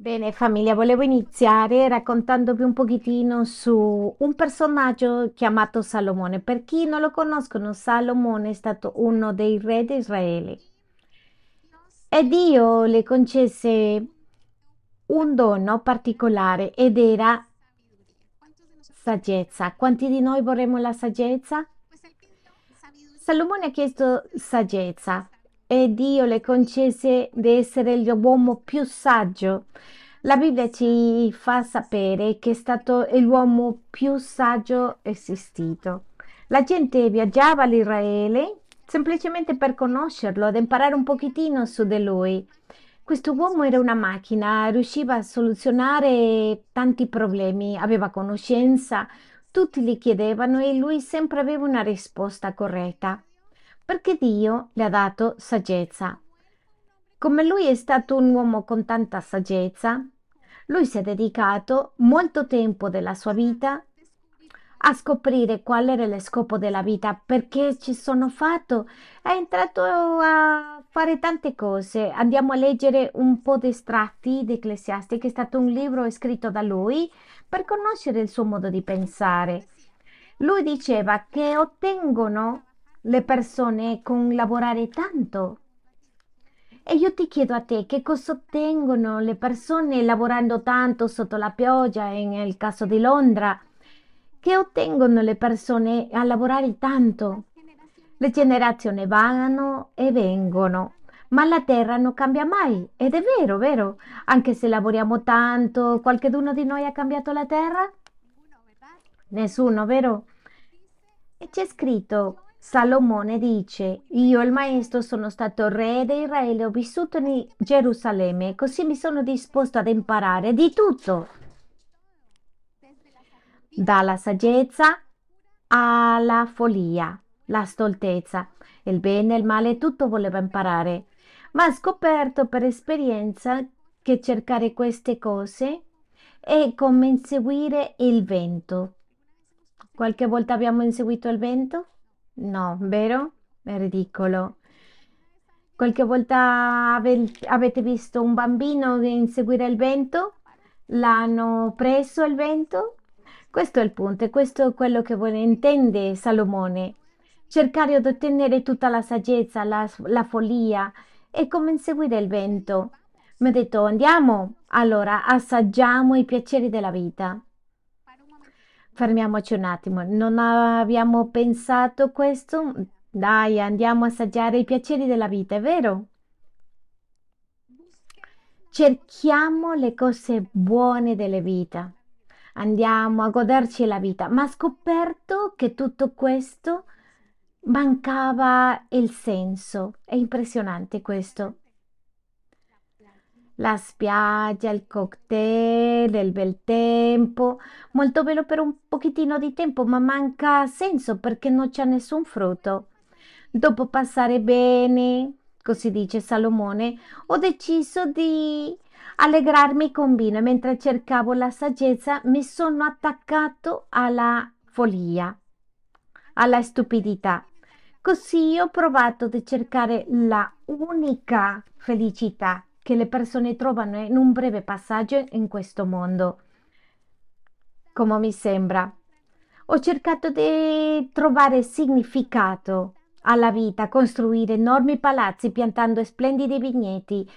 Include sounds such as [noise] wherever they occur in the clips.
Bene, famiglia, volevo iniziare raccontandovi un pochettino su un personaggio chiamato Salomone. Per chi non lo conoscono, Salomone è stato uno dei re di Israele e Dio le concesse un dono particolare ed era saggezza. Quanti di noi vorremmo la saggezza? Salomone ha chiesto saggezza e Dio le concesse di essere l'uomo più saggio. La Bibbia ci fa sapere che è stato l'uomo più saggio esistito. La gente viaggiava all'Israele semplicemente per conoscerlo, ad imparare un pochettino su di lui. Questo uomo era una macchina, riusciva a soluzionare tanti problemi, aveva conoscenza, tutti gli chiedevano e lui sempre aveva una risposta corretta, perché Dio le ha dato saggezza. Come lui è stato un uomo con tanta saggezza, lui si è dedicato molto tempo della sua vita a scoprire qual era lo scopo della vita, perché ci sono fatto, è entrato a fare tante cose. Andiamo a leggere un po' di estratti di Ecclesiastes, che è stato un libro scritto da lui per conoscere il suo modo di pensare. Lui diceva che ottengono le persone con lavorare tanto. E io ti chiedo a te che cosa ottengono le persone lavorando tanto sotto la pioggia, nel caso di Londra, che ottengono le persone a lavorare tanto. Le generazioni vanno e vengono, ma la terra non cambia mai. Ed è vero, vero? Anche se lavoriamo tanto, qualcuno di noi ha cambiato la terra? Nessuno, vero? E c'è scritto, Salomone dice, io il maestro sono stato re di Israele, ho vissuto in Gerusalemme, così mi sono disposto ad imparare di tutto, dalla saggezza alla follia, la stoltezza, il bene e il male, tutto voleva imparare, ma ha scoperto per esperienza che cercare queste cose è come inseguire il vento. Qualche volta abbiamo inseguito il vento? No, vero? È ridicolo. Qualche volta ave- avete visto un bambino inseguire il vento? L'hanno preso il vento? Questo è il punto e questo è quello che vuole, intende Salomone. Cercare di ottenere tutta la saggezza, la, la follia è come inseguire il vento. Mi ha detto andiamo, allora assaggiamo i piaceri della vita. Fermiamoci un attimo, non abbiamo pensato questo? Dai, andiamo a assaggiare i piaceri della vita, è vero? Cerchiamo le cose buone della vita, andiamo a goderci la vita, ma ha scoperto che tutto questo mancava il senso. È impressionante questo. La spiaggia, il cocktail, il bel tempo, molto bello per un pochettino di tempo, ma manca senso perché non c'è nessun frutto. Dopo passare bene, così dice Salomone, ho deciso di allegrarmi con vino e mentre cercavo la saggezza mi sono attaccato alla follia, alla stupidità. Così ho provato a cercare la unica felicità che le persone trovano in un breve passaggio in questo mondo. Come mi sembra. Ho cercato di trovare significato alla vita, costruire enormi palazzi piantando splendidi vigneti.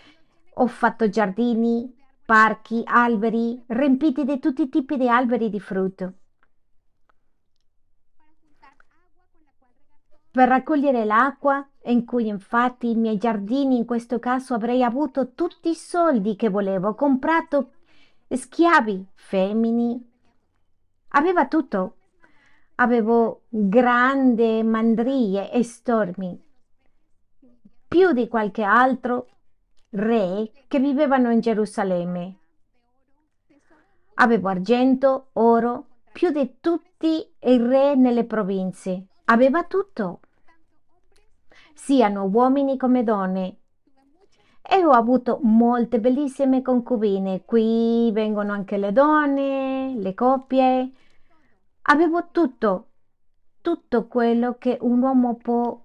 Ho fatto giardini, parchi, alberi, riempiti di tutti i tipi di alberi di frutto. per raccogliere l'acqua, in cui infatti i miei giardini in questo caso avrei avuto tutti i soldi che volevo, comprato schiavi, femmini, aveva tutto. Avevo grandi mandrie e stormi, più di qualche altro re che vivevano in Gerusalemme. Avevo argento, oro, più di tutti i re nelle province. Aveva tutto, siano uomini come donne. E ho avuto molte bellissime concubine. Qui vengono anche le donne, le coppie. Avevo tutto, tutto quello che un uomo può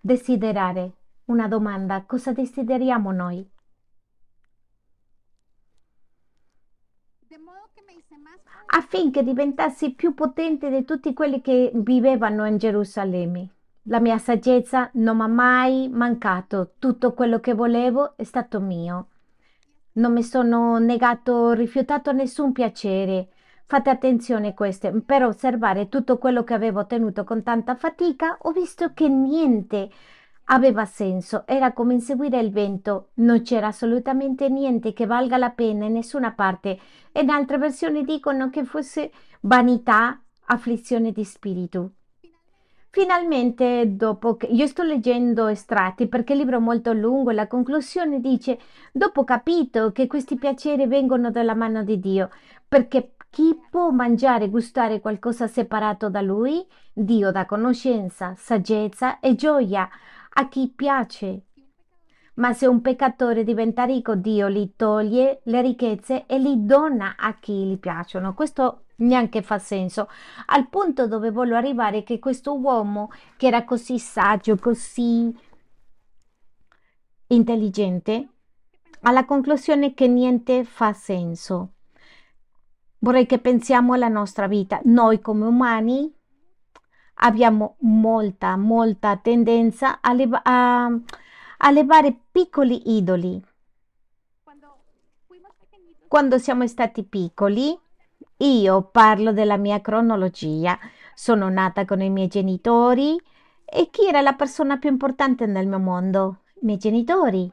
desiderare. Una domanda, cosa desideriamo noi? affinché diventassi più potente di tutti quelli che vivevano in Gerusalemme. La mia saggezza non mi ha mai mancato, tutto quello che volevo è stato mio. Non mi sono negato, rifiutato nessun piacere. Fate attenzione a questo, per osservare tutto quello che avevo ottenuto con tanta fatica, ho visto che niente aveva senso, era come inseguire il vento, non c'era assolutamente niente che valga la pena in nessuna parte e in altre versioni dicono che fosse vanità, afflizione di spirito. Finalmente, dopo che io sto leggendo estratti perché il libro è molto lungo la conclusione dice: Dopo ho capito che questi piaceri vengono dalla mano di Dio, perché chi può mangiare e gustare qualcosa separato da Lui? Dio dà conoscenza, saggezza e gioia a chi piace. Ma se un peccatore diventa ricco, Dio gli toglie le ricchezze e li dona a chi gli piacciono. Questo neanche fa senso. Al punto dove voglio arrivare è che questo uomo, che era così saggio, così intelligente, alla conclusione che niente fa senso. Vorrei che pensiamo alla nostra vita. Noi come umani abbiamo molta, molta tendenza a, a, a piccoli idoli. Quando siamo stati piccoli, io parlo della mia cronologia. Sono nata con i miei genitori e chi era la persona più importante nel mio mondo? I miei genitori.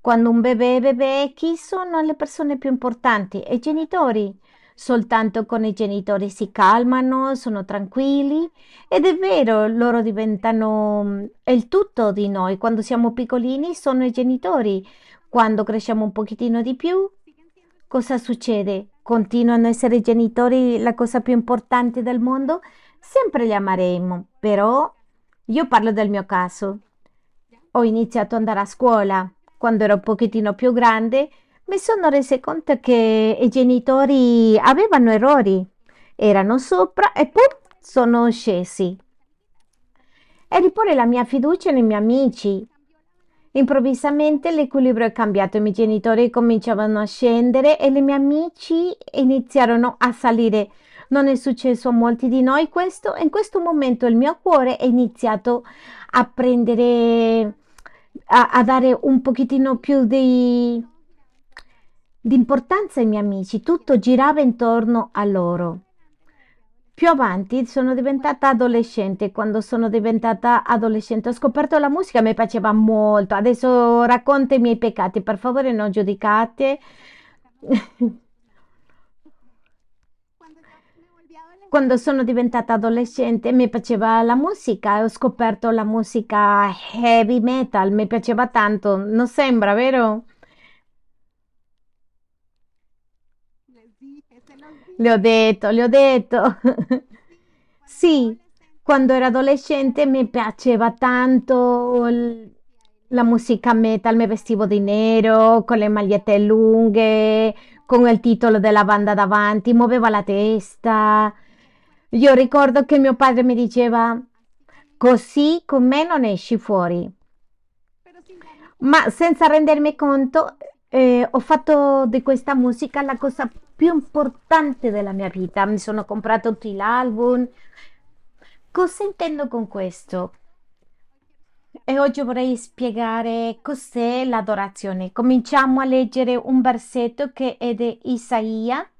Quando un bebè è bebè, chi sono le persone più importanti? I genitori soltanto con i genitori si calmano, sono tranquilli ed è vero, loro diventano mm, il tutto di noi. Quando siamo piccolini sono i genitori. Quando cresciamo un pochettino di più, cosa succede? Continuano a essere i genitori la cosa più importante del mondo? Sempre li ameremo, però io parlo del mio caso. Ho iniziato ad andare a scuola quando ero un pochettino più grande mi sono resa conto che i genitori avevano errori, erano sopra e poi sono scesi. E riporre la mia fiducia nei miei amici. Improvvisamente l'equilibrio è cambiato, i miei genitori cominciavano a scendere e i miei amici iniziarono a salire. Non è successo a molti di noi questo in questo momento il mio cuore è iniziato a prendere, a, a dare un pochettino più di D'importanza ai miei amici, tutto girava intorno a loro. Più avanti sono diventata adolescente. Quando sono diventata adolescente ho scoperto la musica, mi piaceva molto. Adesso racconto i miei peccati, per favore non giudicate. [laughs] Quando sono diventata adolescente mi piaceva la musica ho scoperto la musica heavy metal, mi piaceva tanto, non sembra, vero? Le ho detto, le ho detto. [laughs] Sì, quando ero adolescente mi piaceva tanto l- la musica metal, mi vestivo di nero, con le magliette lunghe, con il titolo della banda davanti, muoveva la testa. Io ricordo che mio padre mi diceva, così con me non esci fuori. Ma senza rendermi conto, eh, ho fatto di questa musica la cosa più importante della mia vita. Mi sono comprato tutti gli album. Cosa intendo con questo? E oggi vorrei spiegare cos'è l'adorazione. Cominciamo a leggere un versetto che è di Isaia.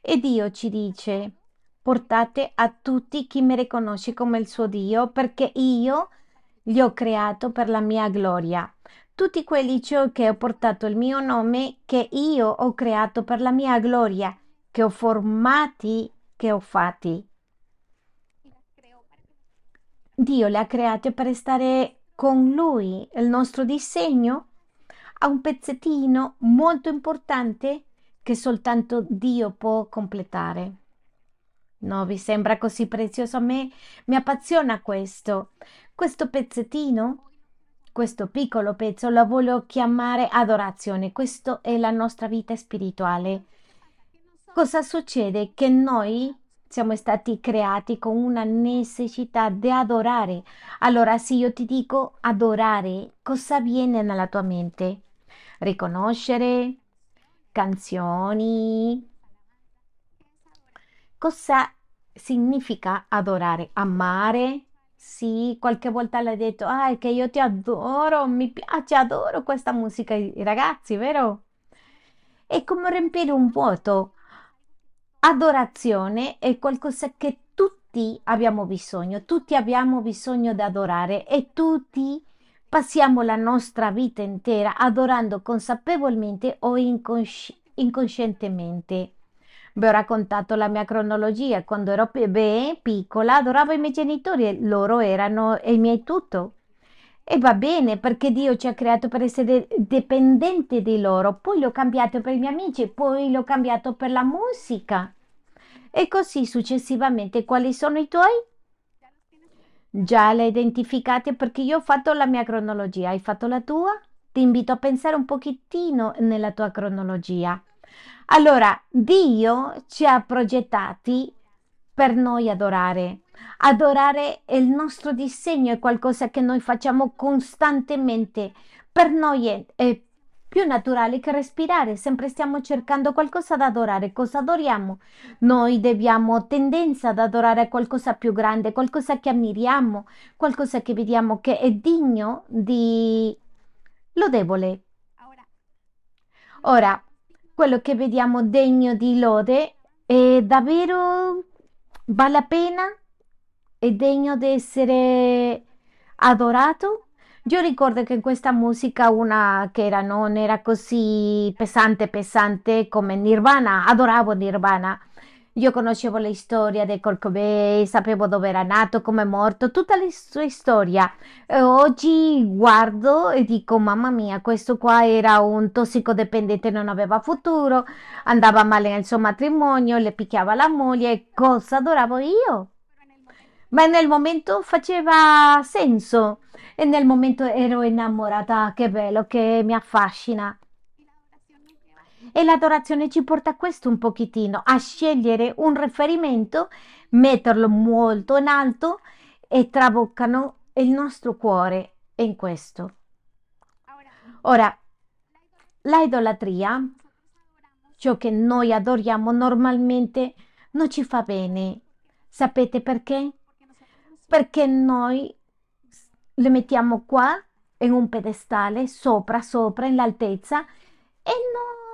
E Dio ci dice, portate a tutti chi mi riconosce come il suo Dio, perché io li ho creato per la mia gloria. Tutti quelli ciò che ho portato il mio nome, che io ho creato per la mia gloria, che ho formati, che ho fatti. Dio li ha creati per stare con Lui. Il nostro disegno ha un pezzettino molto importante che soltanto Dio può completare. No, vi sembra così prezioso? A me mi appassiona questo. Questo pezzettino, questo piccolo pezzo, lo voglio chiamare adorazione. Questo è la nostra vita spirituale. Cosa succede? Che noi siamo stati creati con una necessità di adorare. Allora, se io ti dico adorare, cosa viene nella tua mente? riconoscere, canzoni. Cosa significa adorare? Amare? Sì, qualche volta l'ha detto, ah, è che io ti adoro, mi piace, adoro questa musica, i ragazzi, vero? È come riempire un vuoto. Adorazione è qualcosa che tutti abbiamo bisogno, tutti abbiamo bisogno di adorare e tutti passiamo la nostra vita intera adorando consapevolmente o inconsci- inconscientemente. Vi ho raccontato la mia cronologia. Quando ero beh, piccola adoravo i miei genitori e loro erano i miei tutto. E va bene perché Dio ci ha creato per essere dipendenti di loro. Poi l'ho cambiato per i miei amici, poi l'ho cambiato per la musica. E così successivamente. Quali sono i tuoi? Già le identificate perché io ho fatto la mia cronologia. Hai fatto la tua? Ti invito a pensare un pochettino nella tua cronologia. Allora, Dio ci ha progettati per noi adorare. Adorare è il nostro disegno, è qualcosa che noi facciamo costantemente. Per noi è, è più naturale che respirare, sempre stiamo cercando qualcosa da adorare. Cosa adoriamo? Noi abbiamo tendenza ad adorare qualcosa più grande, qualcosa che ammiriamo, qualcosa che vediamo che è digno di lodevole. Ora, quello che vediamo degno di lode è davvero vale la pena? È degno di essere adorato? Io ricordo che in questa musica una che era, non era così pesante pesante come Nirvana, adoravo Nirvana io conoscevo la storia di Kurt sapevo dove era nato, come è morto, tutta la sua storia. E oggi guardo e dico, mamma mia, questo qua era un tossicodipendente, non aveva futuro, andava male nel suo matrimonio, le picchiava la moglie, cosa adoravo io? Ma nel momento faceva senso e nel momento ero innamorata, che bello, che mi affascina. E l'adorazione ci porta a questo un pochettino, a scegliere un riferimento, metterlo molto in alto e traboccano il nostro cuore in questo. Ora, la idolatria, ciò che noi adoriamo normalmente, non ci fa bene. Sapete perché? Perché noi le mettiamo qua in un pedestale, sopra, sopra, in l'altezza e non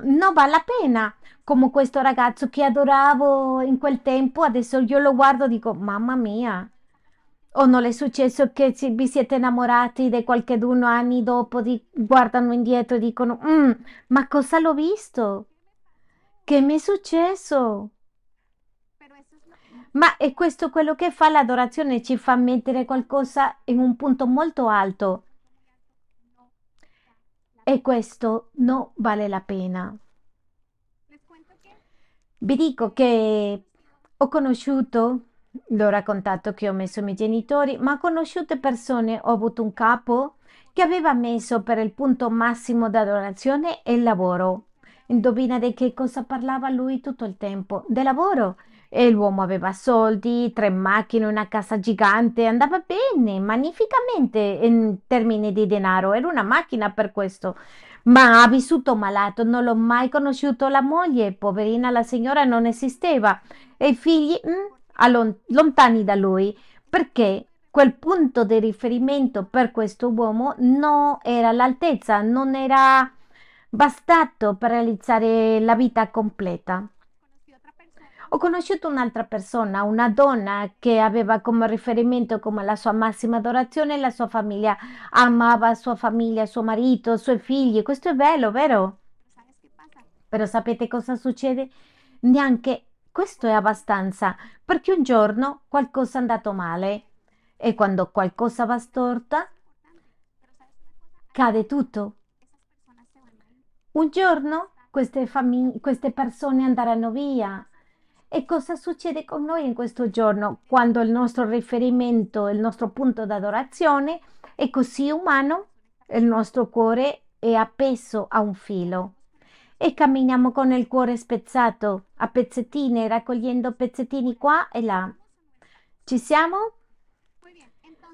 non vale la pena. Come questo ragazzo che adoravo in quel tempo, adesso io lo guardo e dico, mamma mia. O non è successo che vi siete innamorati di qualcheduno anni dopo, di, guardano indietro e dicono, mm, ma cosa l'ho visto? Che mi è successo? Ma è questo quello che fa l'adorazione, ci fa mettere qualcosa in un punto molto alto. E questo non vale la pena. Vi dico che ho conosciuto, l'ho raccontato che ho messo i miei genitori, ma ho conosciuto persone, ho avuto un capo che aveva messo per il punto massimo d'adorazione il lavoro. Indovina di che cosa parlava lui tutto il tempo? Del lavoro. E l'uomo aveva soldi, tre macchine, una casa gigante, andava bene, magnificamente in termini di denaro, era una macchina per questo. Ma ha vissuto malato, non l'ho mai conosciuto la moglie, poverina la signora non esisteva e i figli mm, lontani da lui, perché quel punto di riferimento per questo uomo non era all'altezza, non era bastato per realizzare la vita completa. Ho conosciuto un'altra persona, una donna che aveva come riferimento come la sua massima adorazione la sua famiglia, amava sua famiglia, suo marito, i suoi figli. Questo è bello, vero? Però sapete cosa succede? Neanche questo è abbastanza, perché un giorno qualcosa è andato male e quando qualcosa va storta, cade tutto. Un giorno queste, queste persone andranno via e cosa succede con noi in questo giorno quando il nostro riferimento, il nostro punto d'adorazione è così umano, il nostro cuore è appeso a un filo e camminiamo con il cuore spezzato a pezzettini, raccogliendo pezzettini qua e là. Ci siamo?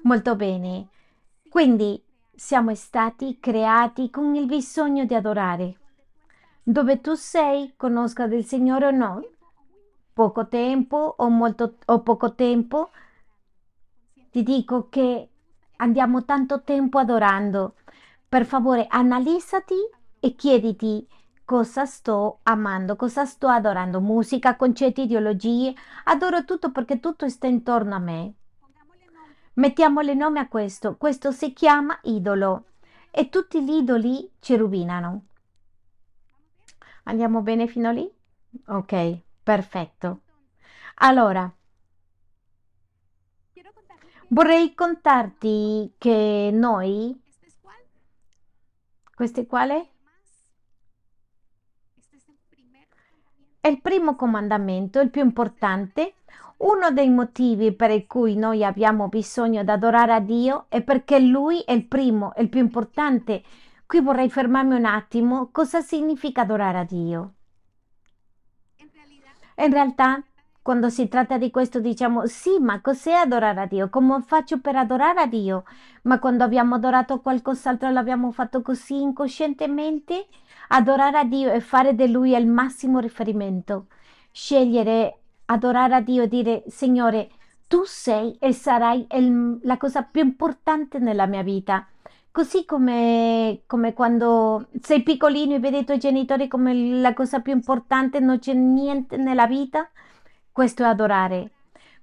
Molto bene. Quindi siamo stati creati con il bisogno di adorare. Dove tu sei, conosca del Signore o no, poco tempo o, molto, o poco tempo, ti dico che andiamo tanto tempo adorando. Per favore, analizzati e chiediti cosa sto amando, cosa sto adorando. Musica, concetti, ideologie. Adoro tutto perché tutto sta intorno a me. Mettiamole nome a questo. Questo si chiama idolo e tutti gli idoli ci rovinano. Andiamo bene fino lì? Ok, perfetto. Allora, vorrei contarti che noi, questo è quale? È il primo comandamento, il più importante. Uno dei motivi per cui noi abbiamo bisogno di adorare a Dio è perché Lui è il primo, è il più importante Qui vorrei fermarmi un attimo. Cosa significa adorare a Dio? In realtà, quando si tratta di questo diciamo sì, ma cos'è adorare a Dio? Come faccio per adorare a Dio? Ma quando abbiamo adorato qualcos'altro l'abbiamo fatto così incoscientemente? Adorare a Dio e fare di Lui il massimo riferimento. Scegliere adorare a Dio e dire Signore, tu sei e sarai il, la cosa più importante nella mia vita. Così come, come quando sei piccolino e vedi i tuoi genitori come la cosa più importante, non c'è niente nella vita, questo è adorare.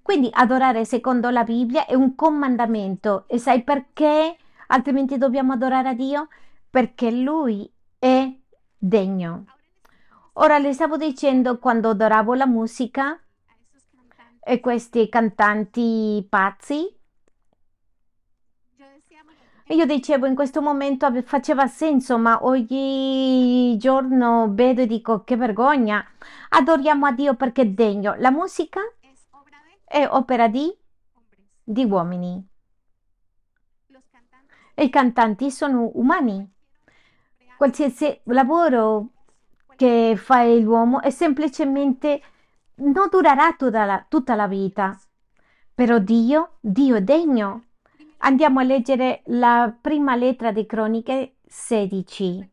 Quindi adorare secondo la Bibbia è un comandamento e sai perché altrimenti dobbiamo adorare a Dio? Perché Lui è degno. Ora le stavo dicendo quando adoravo la musica e questi cantanti pazzi io dicevo, in questo momento faceva senso, ma ogni giorno vedo e dico che vergogna. Adoriamo a Dio perché è degno. La musica è opera di, di uomini. I cantanti sono umani. Qualsiasi lavoro che fa l'uomo è semplicemente non durerà tutta la, tutta la vita. Però Dio, Dio è degno. Andiamo a leggere la prima lettera di Croniche 16,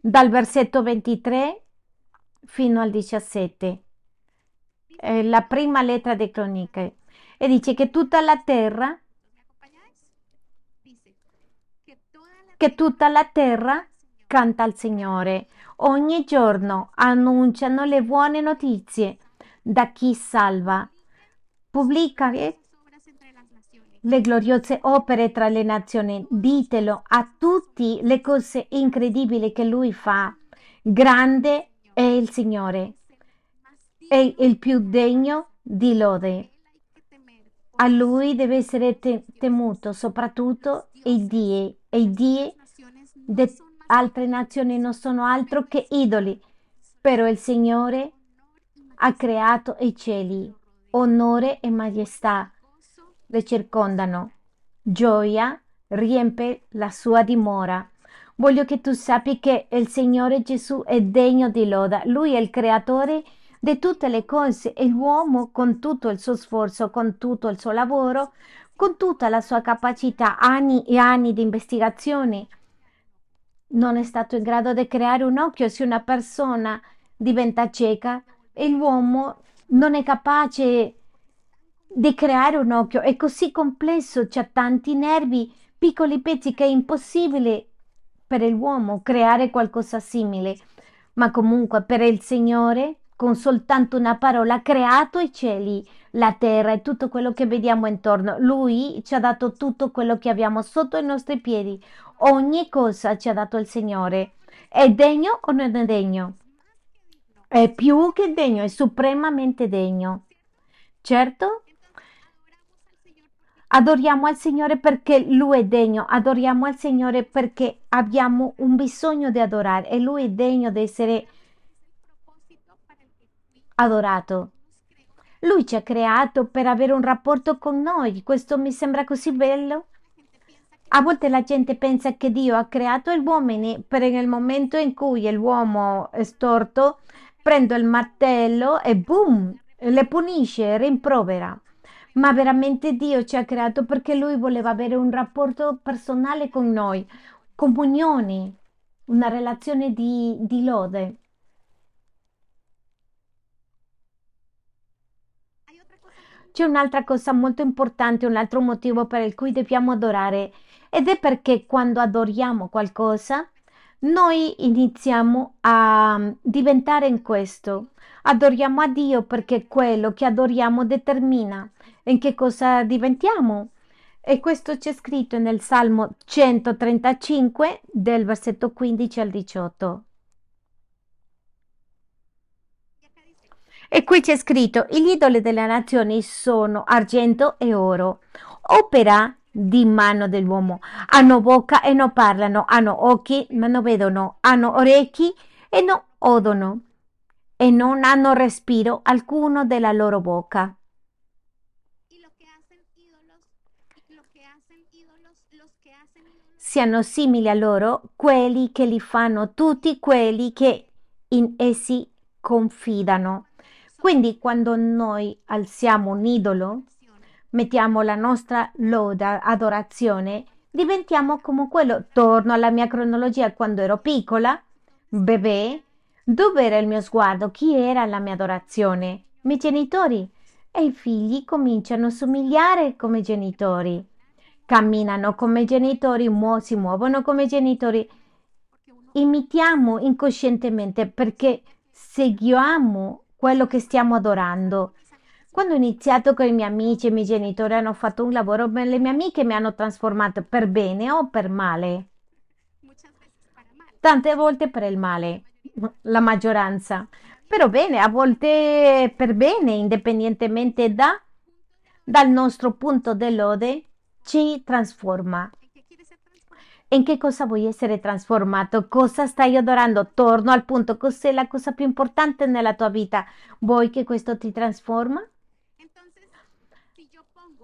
dal versetto 23 fino al 17. Eh, la prima lettera di Croniche. E dice che tutta la terra, che tutta la terra canta al Signore. Ogni giorno annunciano le buone notizie da chi salva. Pubblica le gloriose opere tra le nazioni, ditelo a tutti le cose incredibili che lui fa. Grande è il Signore, è il più degno di lode. A lui deve essere te- temuto soprattutto i Dio. E i Dio di altre nazioni non sono altro che idoli, però il Signore ha creato i cieli, onore e maestà le circondano. Gioia riempie la sua dimora. Voglio che tu sappi che il Signore Gesù è degno di loda. Lui è il creatore di tutte le cose e l'uomo con tutto il suo sforzo, con tutto il suo lavoro, con tutta la sua capacità, anni e anni di investigazione, non è stato in grado di creare un occhio. Se una persona diventa cieca e l'uomo non è capace di creare un occhio è così complesso, c'ha tanti nervi, piccoli pezzi che è impossibile per l'uomo creare qualcosa simile. Ma comunque per il Signore, con soltanto una parola, ha creato i cieli, la terra e tutto quello che vediamo intorno. Lui ci ha dato tutto quello che abbiamo sotto i nostri piedi. Ogni cosa ci ha dato il Signore. È degno o non è degno? È più che degno, è supremamente degno. Certo, Adoriamo al Signore perché Lui è degno, adoriamo al Signore perché abbiamo un bisogno di adorare e Lui è degno di essere adorato. Lui ci ha creato per avere un rapporto con noi, questo mi sembra così bello. A volte la gente pensa che Dio ha creato l'uomo per nel momento in cui l'uomo è storto, prende il martello e boom, le punisce, rimprovera. Ma veramente Dio ci ha creato perché Lui voleva avere un rapporto personale con noi, comunione, una relazione di, di lode. C'è un'altra cosa molto importante, un altro motivo per il cui dobbiamo adorare ed è perché quando adoriamo qualcosa, noi iniziamo a diventare in questo. Adoriamo a Dio perché quello che adoriamo determina in che cosa diventiamo. E questo c'è scritto nel Salmo 135 del versetto 15 al 18. E qui c'è scritto, gli idoli delle nazioni sono argento e oro, opera di mano dell'uomo. Hanno bocca e non parlano, hanno occhi ma non vedono, hanno orecchi e non odono e non hanno respiro alcuno della loro bocca. Siano simili a loro quelli che li fanno tutti quelli che in essi confidano. Quindi quando noi alziamo un idolo, mettiamo la nostra loda, adorazione, diventiamo come quello. Torno alla mia cronologia quando ero piccola, bebè, dove era il mio sguardo? Chi era la mia adorazione? I miei genitori. E i figli cominciano a somigliare come genitori. Camminano come genitori, mu- si muovono come genitori. Imitiamo incoscientemente perché seguiamo quello che stiamo adorando. Quando ho iniziato con i miei amici e i miei genitori hanno fatto un lavoro, le mie amiche mi hanno trasformato per bene o per male. Tante volte per il male, la maggioranza. Però bene, a volte per bene, indipendentemente da, dal nostro punto dell'ode, ci trasforma. In che cosa vuoi essere trasformato? Cosa stai adorando? Torno al punto, cos'è la cosa più importante nella tua vita? Vuoi che questo ti trasforma?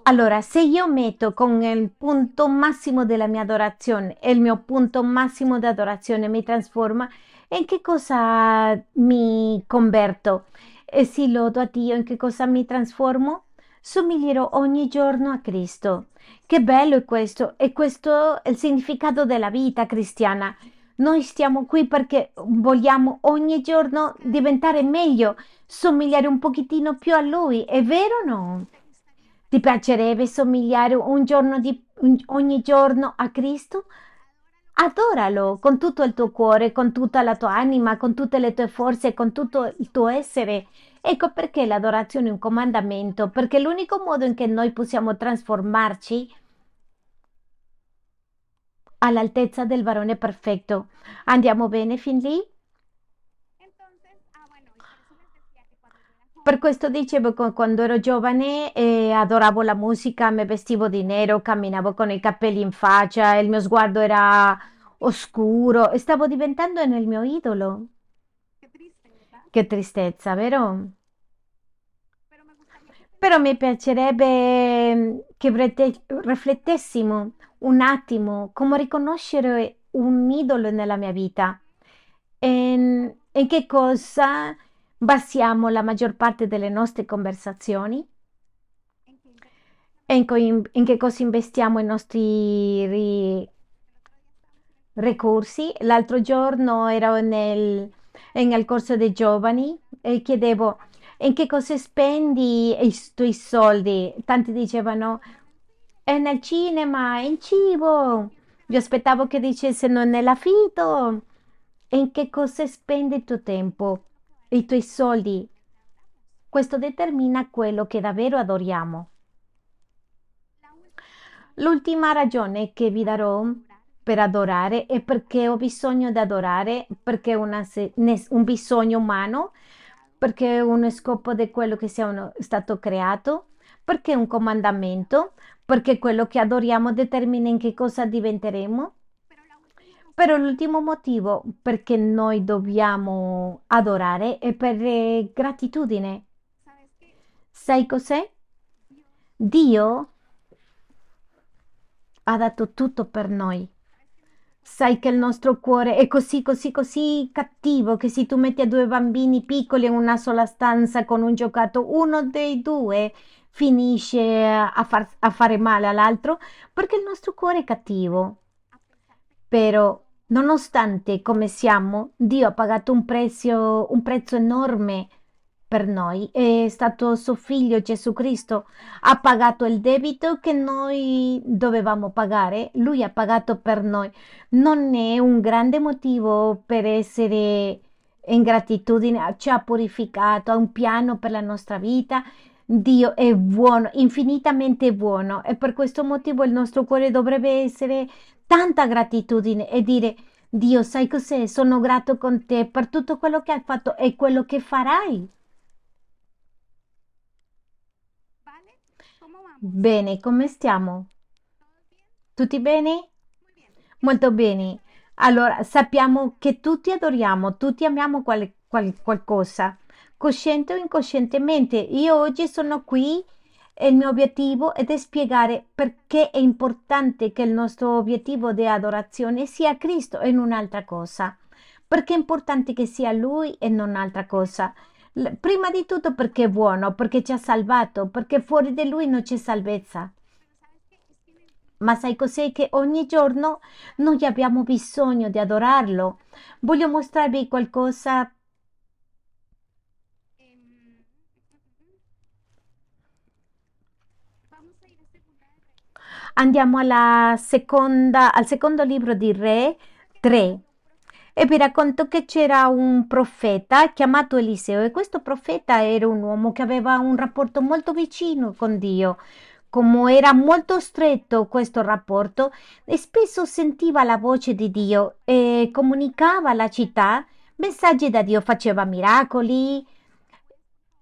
Allora, se io metto con il punto massimo della mia adorazione e il mio punto massimo di adorazione mi trasforma, in che cosa mi converto? E si lodo a Dio, in che cosa mi trasformo? Somiglierò ogni giorno a Cristo. Che bello è questo! E questo è il significato della vita cristiana. Noi stiamo qui perché vogliamo ogni giorno diventare meglio, somigliare un pochettino più a Lui, è vero o no? Ti piacerebbe somigliare un giorno di, ogni giorno a Cristo? Adoralo con tutto il tuo cuore, con tutta la tua anima, con tutte le tue forze, con tutto il tuo essere. Ecco perché l'adorazione è un comandamento, perché è l'unico modo in cui noi possiamo trasformarci all'altezza del varone perfetto. Andiamo bene fin lì? Per questo dicevo che quando ero giovane eh, adoravo la musica, mi vestivo di nero, camminavo con i capelli in faccia, il mio sguardo era oscuro e stavo diventando nel mio idolo. Che tristezza, vero? Però mi piacerebbe mm, che riflettessimo un attimo come riconoscere un idolo nella mia vita. E in che cosa basiamo la maggior parte delle nostre conversazioni? E in, in che cosa investiamo i nostri ri- ricorsi? L'altro giorno ero nel, nel corso dei giovani e chiedevo in che cosa spendi i tuoi soldi? Tanti dicevano è nel cinema, in cibo. Io aspettavo che dicessero nell'affitto. In che cosa spendi il tuo tempo, i tuoi soldi? Questo determina quello che davvero adoriamo. L'ultima ragione che vi darò per adorare è perché ho bisogno di adorare, perché è un bisogno umano, perché è uno scopo di quello che sia stato creato, perché è un comandamento, perché quello che adoriamo determina in che cosa diventeremo. Però l'ultimo motivo perché noi dobbiamo adorare è per gratitudine. Sai cos'è? Dio ha dato tutto per noi. Sai che il nostro cuore è così, così, così cattivo che se tu metti a due bambini piccoli in una sola stanza con un giocato, uno dei due finisce a, far, a fare male all'altro perché il nostro cuore è cattivo. Però, nonostante come siamo, Dio ha pagato un prezzo, un prezzo enorme per noi. È stato suo figlio Gesù Cristo. Ha pagato il debito che noi dovevamo pagare. Lui ha pagato per noi. Non è un grande motivo per essere in gratitudine. Ci ha purificato, ha un piano per la nostra vita. Dio è buono, infinitamente buono e per questo motivo il nostro cuore dovrebbe essere tanta gratitudine e dire Dio, sai cos'è? Sono grato con te per tutto quello che hai fatto e quello che farai. Bene, come stiamo? Tutti bene? Molto bene. Allora, sappiamo che tutti adoriamo, tutti amiamo qual- qual- qualcosa, cosciente o incoscientemente. Io oggi sono qui e il mio obiettivo è di spiegare perché è importante che il nostro obiettivo di adorazione sia Cristo e non un'altra cosa. Perché è importante che sia Lui e non un'altra cosa. Prima di tutto perché è buono, perché ci ha salvato, perché fuori di Lui non c'è salvezza. Ma sai cos'è? Che ogni giorno noi abbiamo bisogno di adorarlo. Voglio mostrarvi qualcosa Andiamo seconda, al secondo libro di Re 3 e vi racconto che c'era un profeta chiamato Eliseo e questo profeta era un uomo che aveva un rapporto molto vicino con Dio. Come era molto stretto questo rapporto, spesso sentiva la voce di Dio e comunicava alla città messaggi da Dio, faceva miracoli,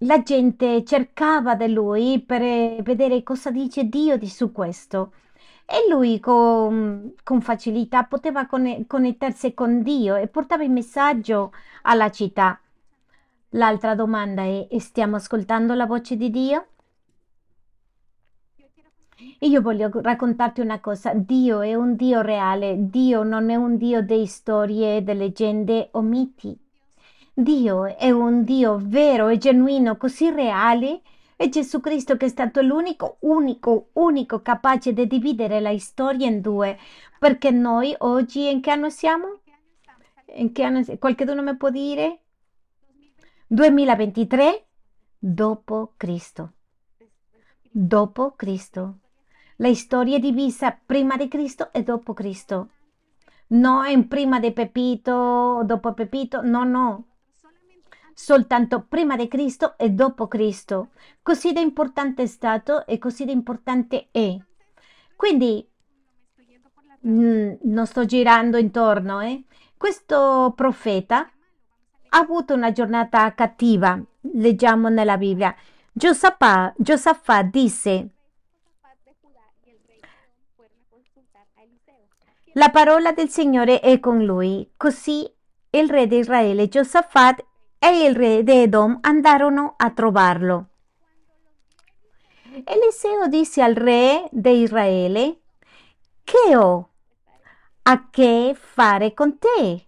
la gente cercava da lui per vedere cosa dice Dio di su questo. E lui con, con facilità poteva conne- connettersi con Dio e portava il messaggio alla città. L'altra domanda è, stiamo ascoltando la voce di Dio? Io voglio raccontarti una cosa, Dio è un Dio reale, Dio non è un Dio di storie, di leggende o miti. Dio è un Dio vero e genuino, così reale è Gesù Cristo che è stato l'unico, unico, unico capace di dividere la storia in due. Perché noi oggi in che anno siamo? In che anno? Qualcuno mi può dire? 2023 dopo Cristo. Dopo Cristo. La storia è divisa prima di Cristo e dopo Cristo. No in prima di Pepito, dopo Pepito, no, no soltanto prima di Cristo e dopo Cristo. Così da importante è stato e così da importante è. Quindi mm, non sto girando intorno, eh? Questo profeta ha avuto una giornata cattiva, leggiamo nella Bibbia. Giosafà disse, la parola del Signore è con lui. Così il re di Israele, Giosafat, e il re di Edom andarono a trovarlo. Eliseo disse al re di Israele, che ho a che fare con te?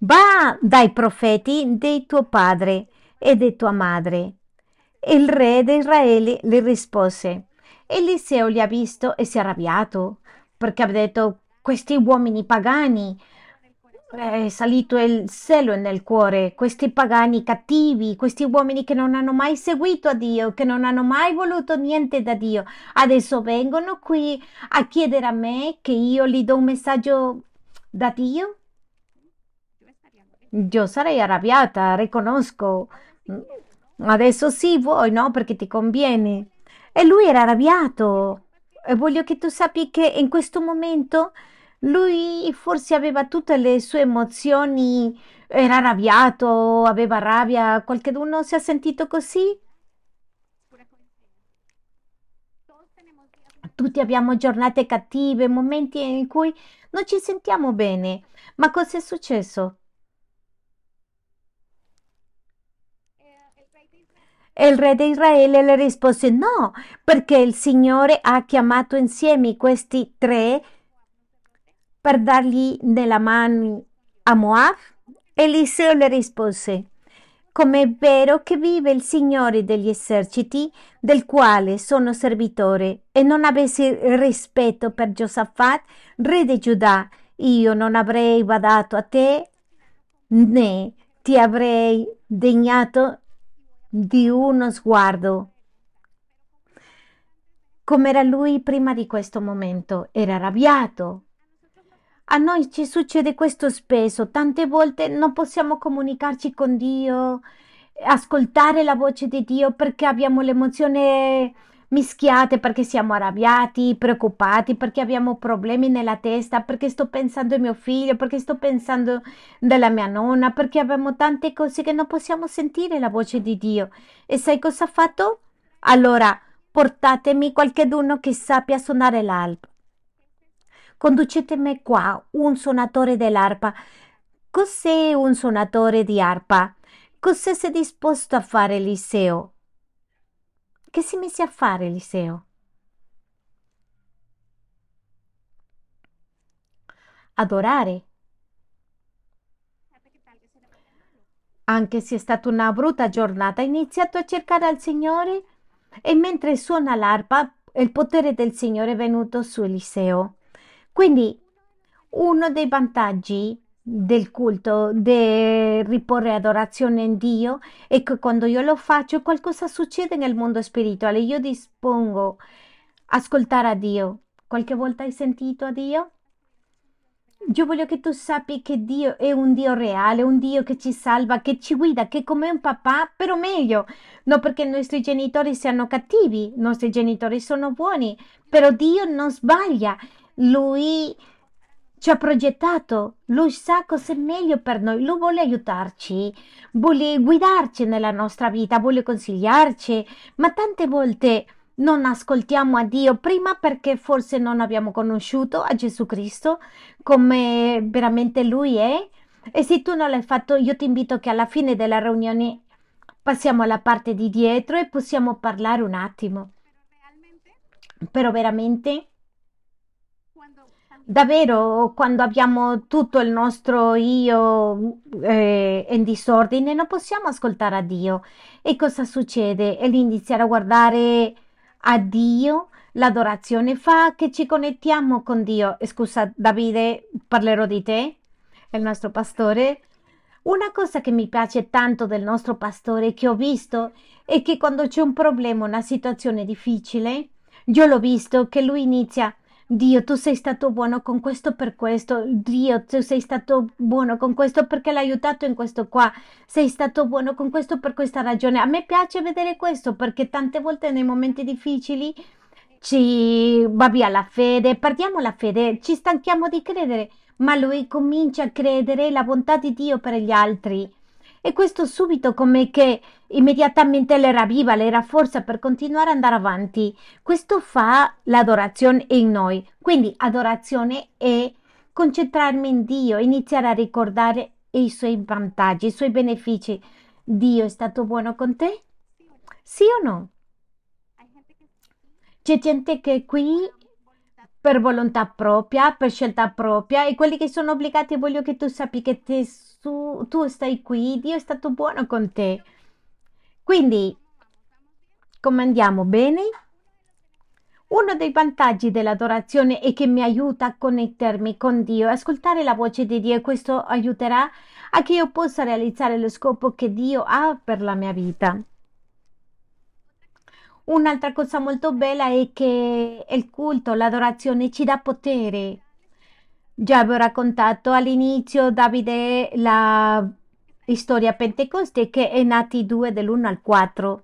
Va dai profeti di tuo padre e di tua madre. Il re di Israele le rispose. Eliseo li ha visto e si è arrabbiato perché ha detto questi uomini pagani è salito il selo nel cuore, questi pagani cattivi, questi uomini che non hanno mai seguito a Dio, che non hanno mai voluto niente da Dio, adesso vengono qui a chiedere a me che io gli do un messaggio da Dio? Io sarei arrabbiata, riconosco. Adesso sì, vuoi, no? Perché ti conviene. E lui era arrabbiato. E voglio che tu sappi che in questo momento lui forse aveva tutte le sue emozioni, era arrabbiato, aveva rabbia, qualcuno si è sentito così? Tutti abbiamo giornate cattive, momenti in cui non ci sentiamo bene. Ma cosa è successo? Il re di Israele le rispose no, perché il Signore ha chiamato insieme questi tre per dargli nella mano a Moab? Eliseo le rispose, come è vero che vive il Signore degli eserciti, del quale sono servitore, e non avessi rispetto per Giosafat, re di Giuda, io non avrei badato a te, né ti avrei degnato di uno sguardo. Com'era lui prima di questo momento? Era arrabbiato. A noi ci succede questo spesso, tante volte non possiamo comunicarci con Dio, ascoltare la voce di Dio perché abbiamo l'emozione mischiate perché siamo arrabbiati, preoccupati, perché abbiamo problemi nella testa, perché sto pensando a mio figlio, perché sto pensando della mia nonna, perché abbiamo tante cose che non possiamo sentire la voce di Dio. E sai cosa ha fatto? Allora, portatemi qualcheduno che sappia suonare l'arpa. Conducetemi qua un suonatore dell'arpa. Cos'è un suonatore di arpa? Cosa sei disposto a fare, Eliseo? Che si mise a fare Eliseo? Adorare. Anche se è stata una brutta giornata, ha iniziato a cercare al Signore e mentre suona l'arpa, il potere del Signore è venuto su Eliseo. Quindi uno dei vantaggi del culto, di riporre adorazione in Dio e che quando io lo faccio qualcosa succede nel mondo spirituale. Io dispongo ascoltare a Dio. Qualche volta hai sentito a Dio? Io voglio che tu sappi che Dio è un Dio reale, un Dio che ci salva, che ci guida, che è come un papà, però meglio. Non perché i nostri genitori siano cattivi, i nostri genitori sono buoni, però Dio non sbaglia. Lui ci ha progettato, lui sa cosa è meglio per noi, lui vuole aiutarci, vuole guidarci nella nostra vita, vuole consigliarci, ma tante volte non ascoltiamo a Dio prima perché forse non abbiamo conosciuto a Gesù Cristo come veramente Lui è. E se tu non l'hai fatto, io ti invito che alla fine della riunione passiamo alla parte di dietro e possiamo parlare un attimo. Però veramente Davvero, quando abbiamo tutto il nostro io eh, in disordine, non possiamo ascoltare a Dio. E cosa succede? E iniziare a guardare a Dio, l'adorazione fa che ci connettiamo con Dio. Scusa, Davide, parlerò di te, il nostro pastore. Una cosa che mi piace tanto del nostro pastore che ho visto è che quando c'è un problema, una situazione difficile, io l'ho visto che lui inizia Dio, tu sei stato buono con questo per questo. Dio, tu sei stato buono con questo perché l'hai aiutato in questo qua. Sei stato buono con questo per questa ragione. A me piace vedere questo perché tante volte nei momenti difficili ci va via la fede, perdiamo la fede, ci stanchiamo di credere, ma lui comincia a credere la bontà di Dio per gli altri. E questo subito come che immediatamente le ravviva, le rafforza per continuare ad andare avanti. Questo fa l'adorazione in noi. Quindi adorazione è concentrarmi in Dio, iniziare a ricordare i suoi vantaggi, i suoi benefici. Dio è stato buono con te? Sì o no? C'è gente che qui per volontà propria, per scelta propria e quelli che sono obbligati voglio che tu sappi che te, su, tu stai qui, Dio è stato buono con te. Quindi, come andiamo bene? Uno dei vantaggi dell'adorazione è che mi aiuta a connettermi con Dio, ascoltare la voce di Dio e questo aiuterà a che io possa realizzare lo scopo che Dio ha per la mia vita. Un'altra cosa molto bella è che il culto, l'adorazione ci dà potere. Già avevo raccontato all'inizio, Davide, la storia Pentecoste che è nati due dall'1 al 4.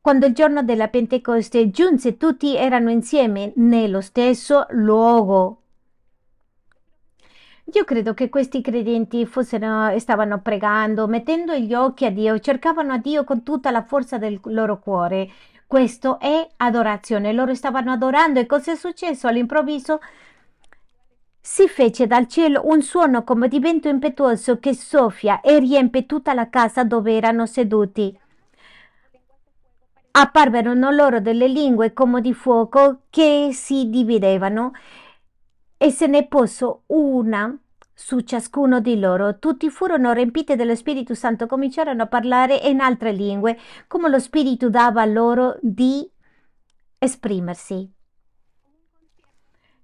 Quando il giorno della Pentecoste giunse, tutti erano insieme nello stesso luogo. Io credo che questi credenti fossero, stavano pregando, mettendo gli occhi a Dio, cercavano a Dio con tutta la forza del loro cuore. Questo è adorazione. Loro stavano adorando e cosa è successo? All'improvviso si fece dal cielo un suono come di vento impetuoso che soffia e riempie tutta la casa dove erano seduti. Apparvero loro delle lingue come di fuoco che si dividevano e se ne posò una su ciascuno di loro. Tutti furono riempiti dello Spirito Santo, cominciarono a parlare in altre lingue, come lo Spirito dava loro di esprimersi.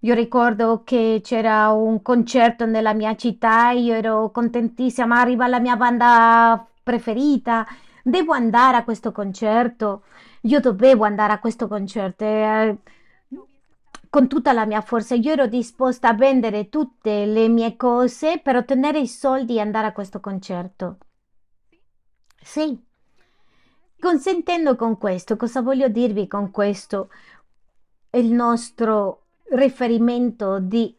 Io ricordo che c'era un concerto nella mia città, io ero contentissima, arriva la mia banda preferita, devo andare a questo concerto, io dovevo andare a questo concerto. Con tutta la mia forza. Io ero disposta a vendere tutte le mie cose per ottenere i soldi e andare a questo concerto. Sì. Consentendo con questo, cosa voglio dirvi con questo? Il nostro riferimento di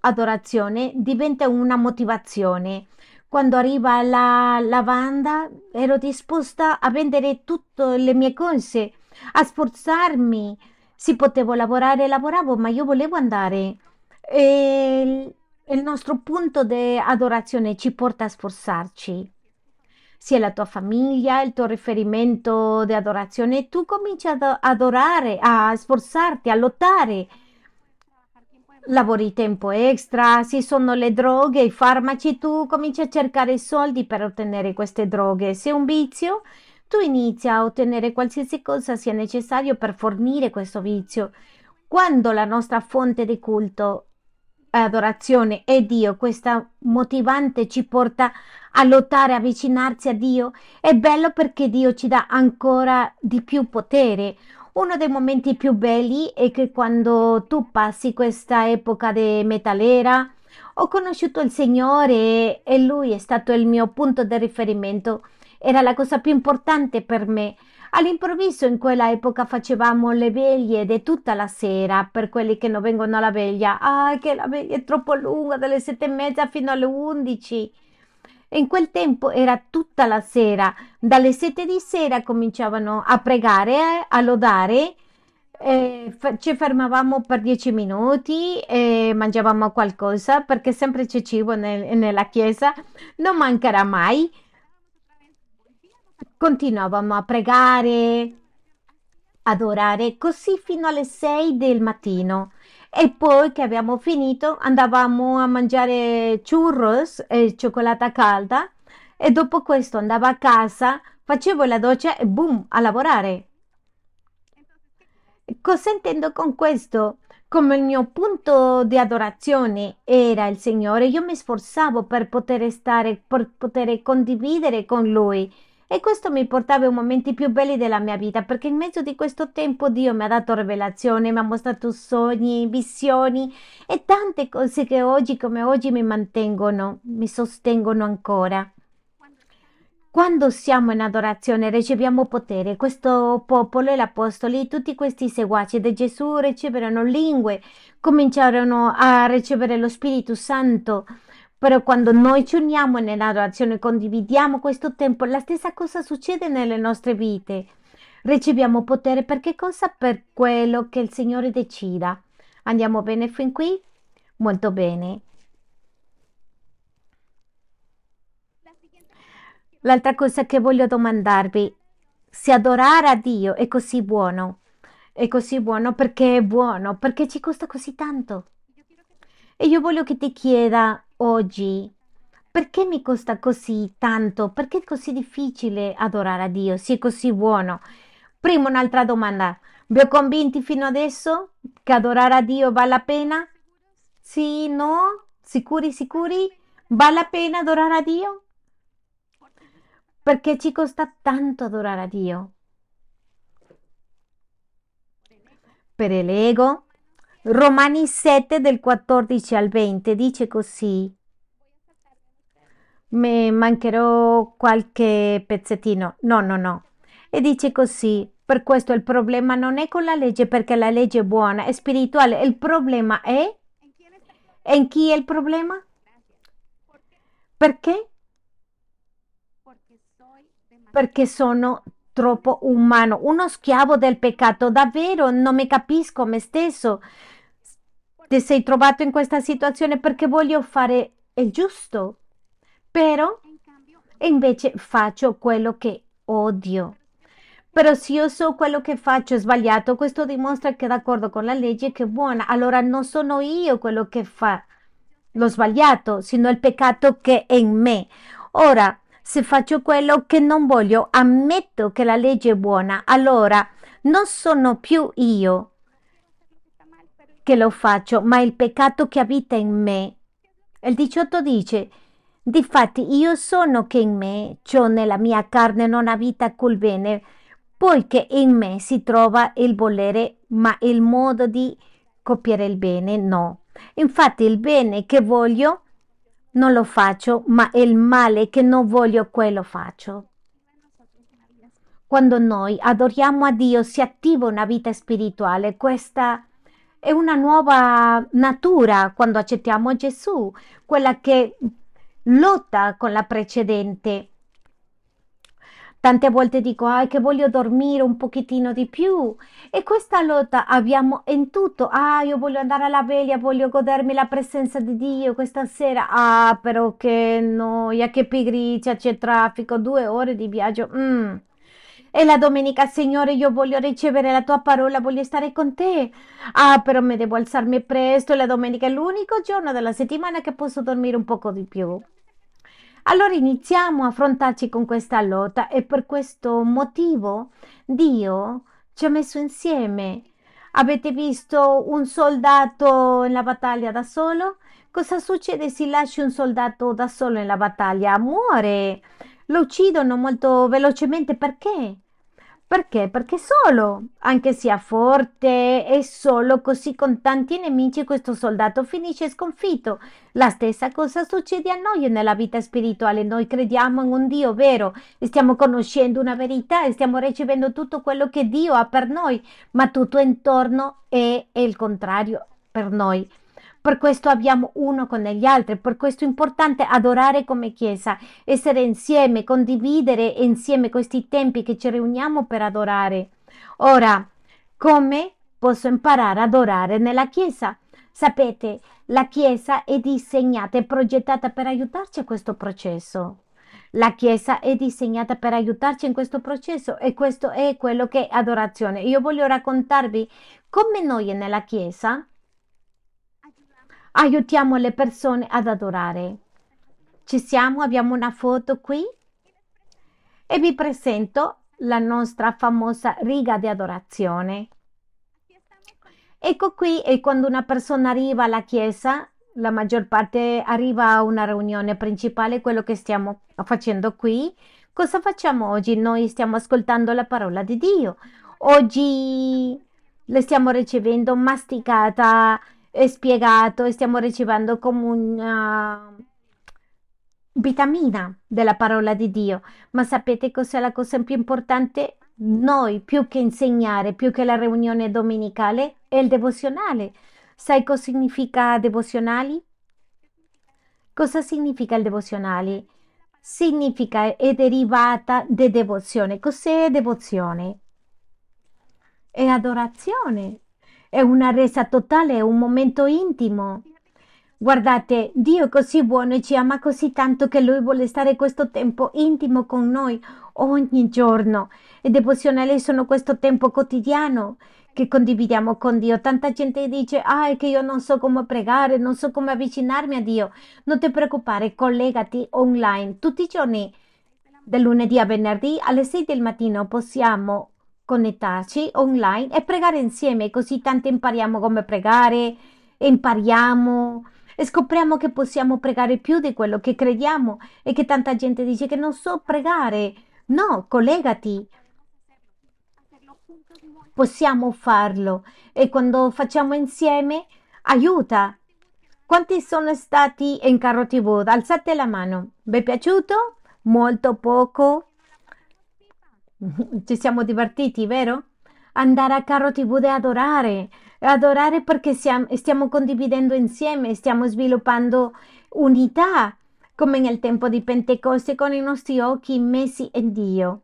adorazione diventa una motivazione. Quando arriva la lavanda ero disposta a vendere tutte le mie cose a sforzarmi. Sì, potevo lavorare, lavoravo, ma io volevo andare. E il nostro punto di adorazione ci porta a sforzarci. Sia la tua famiglia, il tuo riferimento di adorazione, tu cominci ad adorare, a sforzarti, a lottare. Lavori tempo extra, se sono le droghe, i farmaci, tu cominci a cercare soldi per ottenere queste droghe. Se è un vizio, tu inizi a ottenere qualsiasi cosa sia necessario per fornire questo vizio. Quando la nostra fonte di culto e adorazione è Dio, questa motivante ci porta a lottare, avvicinarsi a Dio, è bello perché Dio ci dà ancora di più potere. Uno dei momenti più belli è che quando tu passi questa epoca di metalera, ho conosciuto il Signore e Lui è stato il mio punto di riferimento era la cosa più importante per me. All'improvviso in quella epoca facevamo le veglie è tutta la sera per quelli che non vengono alla veglia. Ah, che la veglia è troppo lunga, dalle sette e mezza fino alle undici. In quel tempo era tutta la sera. Dalle sette di sera cominciavano a pregare, a lodare. Eh, ci fermavamo per dieci minuti e mangiavamo qualcosa perché sempre c'è cibo nel, nella chiesa, non mancherà mai continuavamo a pregare, adorare così fino alle 6 del mattino e poi che abbiamo finito andavamo a mangiare churros e cioccolata calda e dopo questo andavo a casa, facevo la doccia e boom, a lavorare. Cosa intendo con questo? Come il mio punto di adorazione era il Signore, io mi sforzavo per poter stare, per poter condividere con Lui e questo mi portava ai momenti più belli della mia vita, perché in mezzo di questo tempo Dio mi ha dato rivelazione, mi ha mostrato sogni, visioni e tante cose che oggi come oggi mi mantengono, mi sostengono ancora. Quando siamo in adorazione riceviamo potere. Questo popolo e gli apostoli, tutti questi seguaci di Gesù riceverono lingue, cominciarono a ricevere lo Spirito Santo però quando noi ci uniamo nell'adorazione e condividiamo questo tempo, la stessa cosa succede nelle nostre vite. Riceviamo potere per che cosa? Per quello che il Signore decida. Andiamo bene fin qui? Molto bene. L'altra cosa che voglio domandarvi, se adorare a Dio è così buono, è così buono perché è buono, perché ci costa così tanto. E io voglio che ti chieda oggi perché mi costa così tanto? Perché è così difficile adorare a Dio? Se è così buono. Prima un'altra domanda. Vi ho convinti fino adesso che adorare a Dio vale la pena? Sì, no? Sicuri, sicuri? Vale la pena adorare a Dio? Perché ci costa tanto adorare a Dio? Per l'ego, Romani 7 del 14 al 20 dice così. Mi mancherò qualche pezzettino. No, no, no. E dice così. Per questo il problema non è con la legge, perché la legge è buona, è spirituale. Il problema è... in chi è il problema? Perché? Perché sono troppo umano, uno schiavo del peccato. Davvero non mi capisco me stesso ti sei trovato in questa situazione perché voglio fare il giusto, però invece faccio quello che odio. Però se io so quello che faccio è sbagliato, questo dimostra che è d'accordo con la legge che è buona. Allora non sono io quello che fa lo sbagliato, sino il peccato che è in me. Ora, se faccio quello che non voglio, ammetto che la legge è buona, allora non sono più io che lo faccio, ma il peccato che abita in me. Il 18 dice, difatti io sono che in me, ciò nella mia carne non abita col bene, poiché in me si trova il volere, ma il modo di copiere il bene no. Infatti il bene che voglio non lo faccio, ma il male che non voglio quello faccio. Quando noi adoriamo a Dio si attiva una vita spirituale, questa è una nuova natura quando accettiamo Gesù, quella che lotta con la precedente. Tante volte dico, ah, che voglio dormire un pochettino di più. E questa lotta abbiamo in tutto. Ah, io voglio andare alla veglia, voglio godermi la presenza di Dio questa sera. Ah, però che noia, che pigrizia, c'è traffico, due ore di viaggio. Mm. E la domenica, Signore, io voglio ricevere la tua parola, voglio stare con te. Ah, però mi devo alzarmi presto la domenica è l'unico giorno della settimana che posso dormire un poco di più. Allora iniziamo a affrontarci con questa lotta e per questo motivo Dio ci ha messo insieme. Avete visto un soldato nella battaglia da solo? Cosa succede se lasci un soldato da solo nella battaglia? Muore. Lo uccidono molto velocemente perché? Perché? Perché solo, anche sia forte e solo così con tanti nemici, questo soldato finisce sconfitto. La stessa cosa succede a noi nella vita spirituale. Noi crediamo in un Dio vero, stiamo conoscendo una verità e stiamo ricevendo tutto quello che Dio ha per noi, ma tutto intorno è, è il contrario per noi. Per questo abbiamo uno con gli altri, per questo è importante adorare come Chiesa, essere insieme, condividere insieme questi tempi che ci riuniamo per adorare. Ora, come posso imparare ad adorare nella Chiesa? Sapete, la Chiesa è disegnata e progettata per aiutarci a questo processo. La Chiesa è disegnata per aiutarci in questo processo e questo è quello che è adorazione. Io voglio raccontarvi come noi nella Chiesa aiutiamo le persone ad adorare. Ci siamo, abbiamo una foto qui e vi presento la nostra famosa riga di adorazione. Ecco qui e quando una persona arriva alla chiesa, la maggior parte arriva a una riunione principale, quello che stiamo facendo qui. Cosa facciamo oggi? Noi stiamo ascoltando la parola di Dio. Oggi le stiamo ricevendo masticata è spiegato e stiamo ricevendo come una vitamina della parola di Dio. Ma sapete cos'è la cosa più importante? Noi, più che insegnare, più che la riunione domenicale, è il devozionale. Sai cosa significa devozionali? Cosa significa il devozionale? Significa è derivata da devozione. Cos'è devozione? È adorazione è una resa totale, è un momento intimo. Guardate, Dio è così buono e ci ama così tanto che Lui vuole stare questo tempo intimo con noi ogni giorno. E devozionali sono questo tempo quotidiano che condividiamo con Dio. Tanta gente dice, ah, è che io non so come pregare, non so come avvicinarmi a Dio. Non ti preoccupare, collegati online tutti i giorni, dal lunedì a venerdì alle 6 del mattino possiamo connetterci online e pregare insieme, così tanto impariamo come pregare, impariamo e scopriamo che possiamo pregare più di quello che crediamo e che tanta gente dice che non so pregare. No, collegati. Possiamo farlo e quando facciamo insieme aiuta. Quanti sono stati in carro TV? Alzate la mano. Vi è piaciuto? Molto poco? [laughs] Ci siamo divertiti, vero? Andare a Carro TV e adorare, adorare perché siamo, stiamo condividendo insieme, stiamo sviluppando unità, come nel tempo di Pentecoste, con i nostri occhi messi in Dio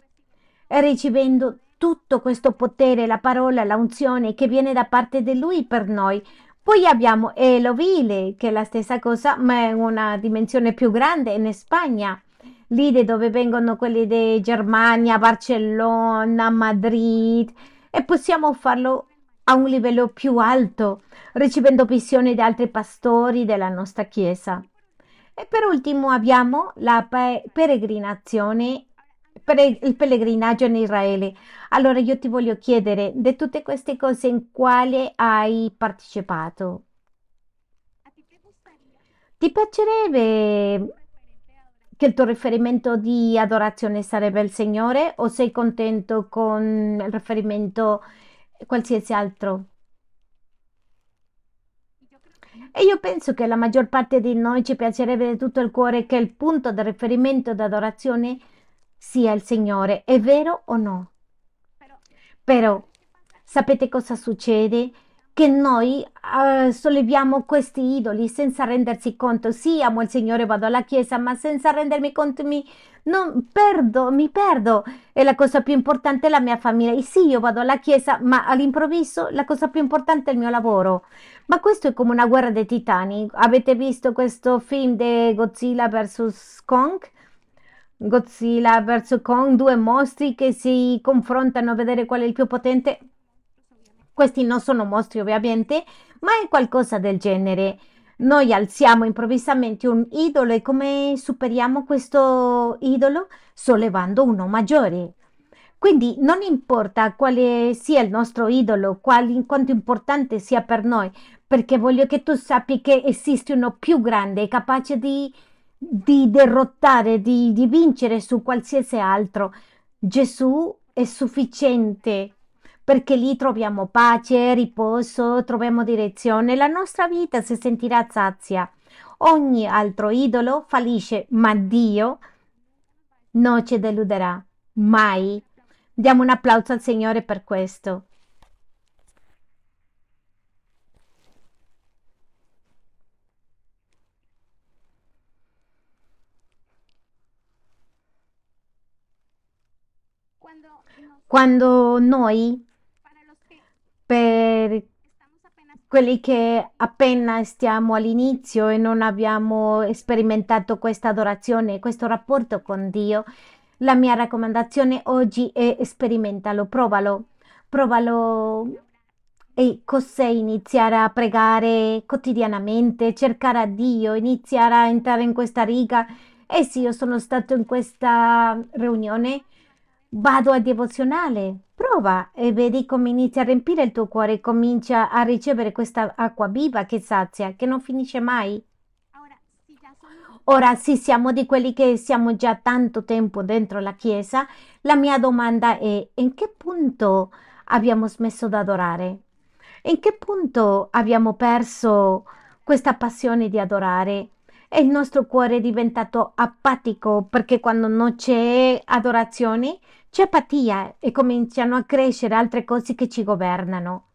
ricevendo tutto questo potere, la parola, la unzione che viene da parte di Lui per noi. Poi abbiamo Elovile, che è la stessa cosa, ma è una dimensione più grande in Spagna lì da dove vengono quelli di Germania, Barcellona, Madrid, e possiamo farlo a un livello più alto, ricevendo visioni da altri pastori della nostra Chiesa. E per ultimo abbiamo la pe- peregrinazione, pere- il pellegrinaggio in Israele. Allora io ti voglio chiedere, di tutte queste cose, in quale hai partecipato? Ti piacerebbe che il tuo riferimento di adorazione sarebbe il Signore o sei contento con il riferimento qualsiasi altro? E io penso che la maggior parte di noi ci piacerebbe di tutto il cuore che il punto di riferimento d'adorazione sia il Signore. È vero o no? Però sapete cosa succede? Che noi eh, solleviamo questi idoli senza rendersi conto. Sì, amo il Signore, vado alla chiesa, ma senza rendermi conto mi, non, perdo, mi perdo. E la cosa più importante è la mia famiglia. E sì, io vado alla chiesa, ma all'improvviso la cosa più importante è il mio lavoro. Ma questo è come una guerra dei titani. Avete visto questo film di Godzilla vs. Kong? Godzilla vs. Kong, due mostri che si confrontano a vedere qual è il più potente. Questi non sono mostri ovviamente, ma è qualcosa del genere. Noi alziamo improvvisamente un idolo e come superiamo questo idolo? Sollevando uno maggiore. Quindi non importa quale sia il nostro idolo, quali, quanto importante sia per noi, perché voglio che tu sappi che esiste uno più grande, capace di, di derrotare, di, di vincere su qualsiasi altro. Gesù è sufficiente perché lì troviamo pace, riposo, troviamo direzione, la nostra vita si sentirà sazia. Ogni altro idolo fallisce, ma Dio non ci deluderà mai. Diamo un applauso al Signore per questo. Quando noi per quelli che appena stiamo all'inizio e non abbiamo sperimentato questa adorazione, questo rapporto con Dio, la mia raccomandazione oggi è sperimentalo, provalo, provalo e cos'è iniziare a pregare quotidianamente, cercare a Dio, iniziare a entrare in questa riga. Eh sì, io sono stato in questa riunione Vado al devozionale, prova e vedi come inizia a riempire il tuo cuore, comincia a ricevere questa acqua viva che sazia, che non finisce mai. Ora, sì, siamo di quelli che siamo già tanto tempo dentro la Chiesa, la mia domanda è in che punto abbiamo smesso di adorare? In che punto abbiamo perso questa passione di adorare? E il nostro cuore è diventato apatico perché quando non c'è adorazione c'è apatia e cominciano a crescere altre cose che ci governano.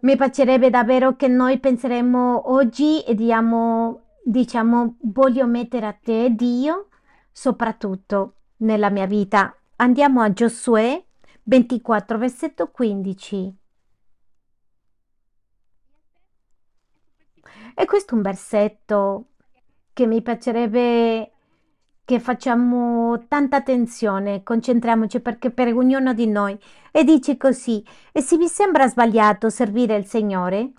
Mi piacerebbe davvero che noi penseremo oggi e diamo, diciamo, voglio mettere a te, Dio, soprattutto nella mia vita. Andiamo a Giosuè 24, versetto 15. E questo è un versetto che mi piacerebbe che facciamo tanta attenzione, concentriamoci perché per ognuno di noi. E dice così, e se vi sembra sbagliato servire il Signore,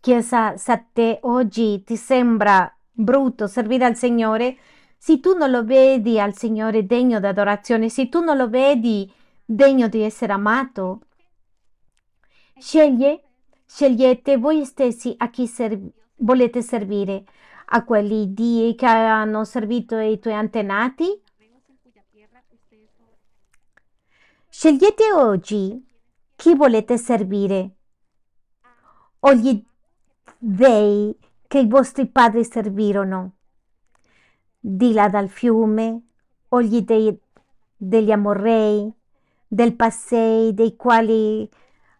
Chiesa, se a te oggi ti sembra brutto servire al Signore, se tu non lo vedi al Signore degno di adorazione, se tu non lo vedi degno di essere amato, sceglie, scegliete voi stessi a chi serv- volete servire a quelli di, che hanno servito i tuoi antenati? Scegliete oggi chi volete servire o gli dei che i vostri padri servirono, di là dal fiume o gli dei degli amorrei, del passei, dei quali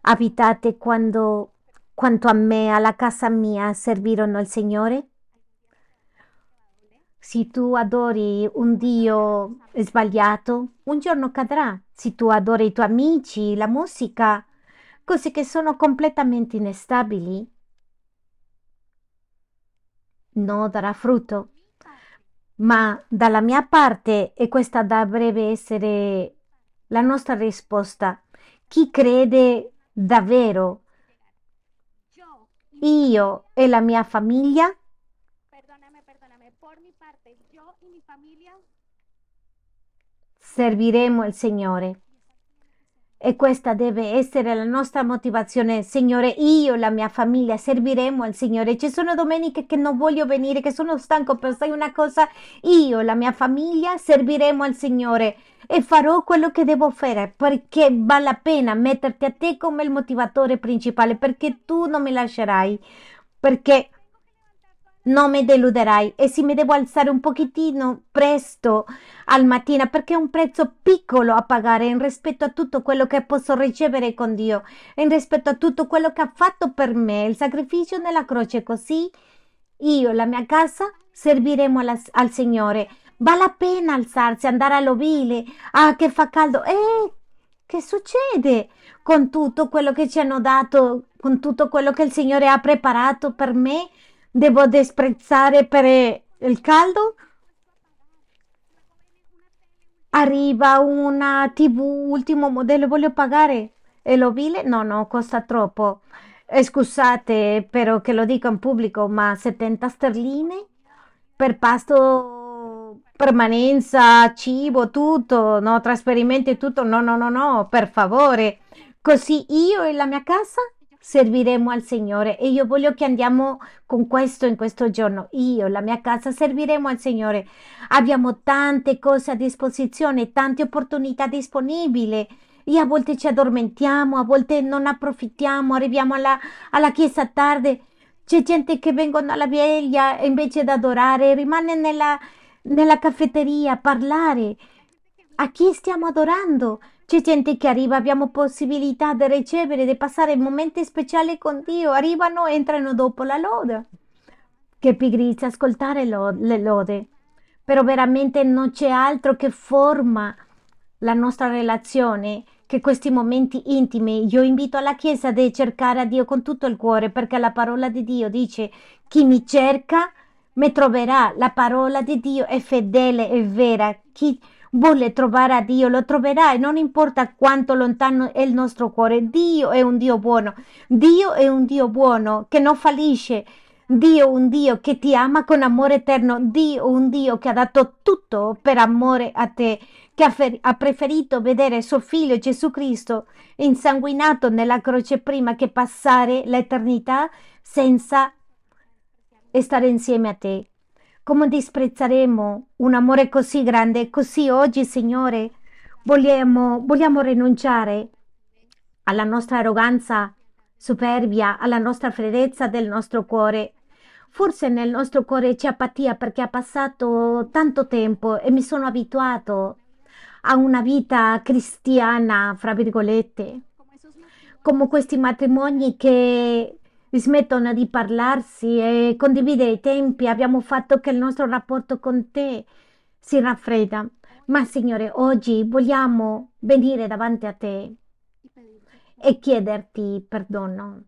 abitate quando, quanto a me, alla casa mia, servirono il Signore? Se tu adori un Dio sbagliato, un giorno cadrà. Se tu adori i tuoi amici, la musica, cose che sono completamente instabili, non darà frutto. Ma dalla mia parte, e questa dovrebbe essere la nostra risposta, chi crede davvero, io e la mia famiglia, Perdóname, perdóname. Por mi parte, familia serviremo il Signore. E questa deve essere la nostra motivazione, Signore. Io e la mia famiglia serviremo al Signore. Ci sono domeniche che non voglio venire, che sono stanco, però sai una cosa? Io e la mia famiglia serviremo al Signore e farò quello che devo fare perché vale la pena metterti a te come il motivatore principale, perché tu non mi lascerai, perché non mi deluderai e se mi devo alzare un pochettino presto al mattino perché è un prezzo piccolo a pagare in rispetto a tutto quello che posso ricevere con Dio, in rispetto a tutto quello che ha fatto per me, il sacrificio nella croce, così io e la mia casa serviremo alla- al Signore. Vale la pena alzarsi, andare all'ovile, ah che fa caldo. E che succede con tutto quello che ci hanno dato, con tutto quello che il Signore ha preparato per me? Devo disprezzare per il caldo? Arriva una TV ultimo modello, voglio pagare. E l'ovile? No, no, costa troppo. Scusate, però che lo dico in pubblico, ma 70 sterline per pasto, permanenza, cibo, tutto, no, trasferimenti tutto. No, no, no, no, per favore. Così io e la mia casa serviremo al Signore e io voglio che andiamo con questo in questo giorno. Io, la mia casa, serviremo al Signore. Abbiamo tante cose a disposizione, tante opportunità disponibili. E a volte ci addormentiamo, a volte non approfittiamo, arriviamo alla, alla chiesa tardi. C'è gente che vengono alla veglia invece di adorare, rimane nella, nella caffetteria a parlare. A chi stiamo adorando? C'è gente che arriva, abbiamo possibilità di ricevere, di passare momenti speciali con Dio. Arrivano, entrano dopo la lode. Che pigrizia ascoltare lo- le lode. Però veramente non c'è altro che forma la nostra relazione che questi momenti intimi. Io invito la Chiesa a cercare a Dio con tutto il cuore, perché la parola di Dio dice: Chi mi cerca mi troverà. La parola di Dio è fedele e vera. Chi vuole trovare a Dio lo troverà e non importa quanto lontano è il nostro cuore. Dio è un Dio buono. Dio è un Dio buono che non fallisce. Dio, un Dio che ti ama con amore eterno, Dio, un Dio che ha dato tutto per amore a te, che ha preferito vedere suo figlio Gesù Cristo insanguinato nella croce prima che passare l'eternità senza stare insieme a te. Come disprezzeremo un amore così grande? Così oggi, Signore, vogliamo, vogliamo rinunciare alla nostra arroganza, superbia, alla nostra freddezza del nostro cuore. Forse nel nostro cuore c'è apatia perché ha passato tanto tempo e mi sono abituato a una vita cristiana, fra virgolette, come questi matrimoni che smettono di parlarsi e condividere i tempi. Abbiamo fatto che il nostro rapporto con te si raffredda. Ma Signore, oggi vogliamo venire davanti a te e chiederti perdono.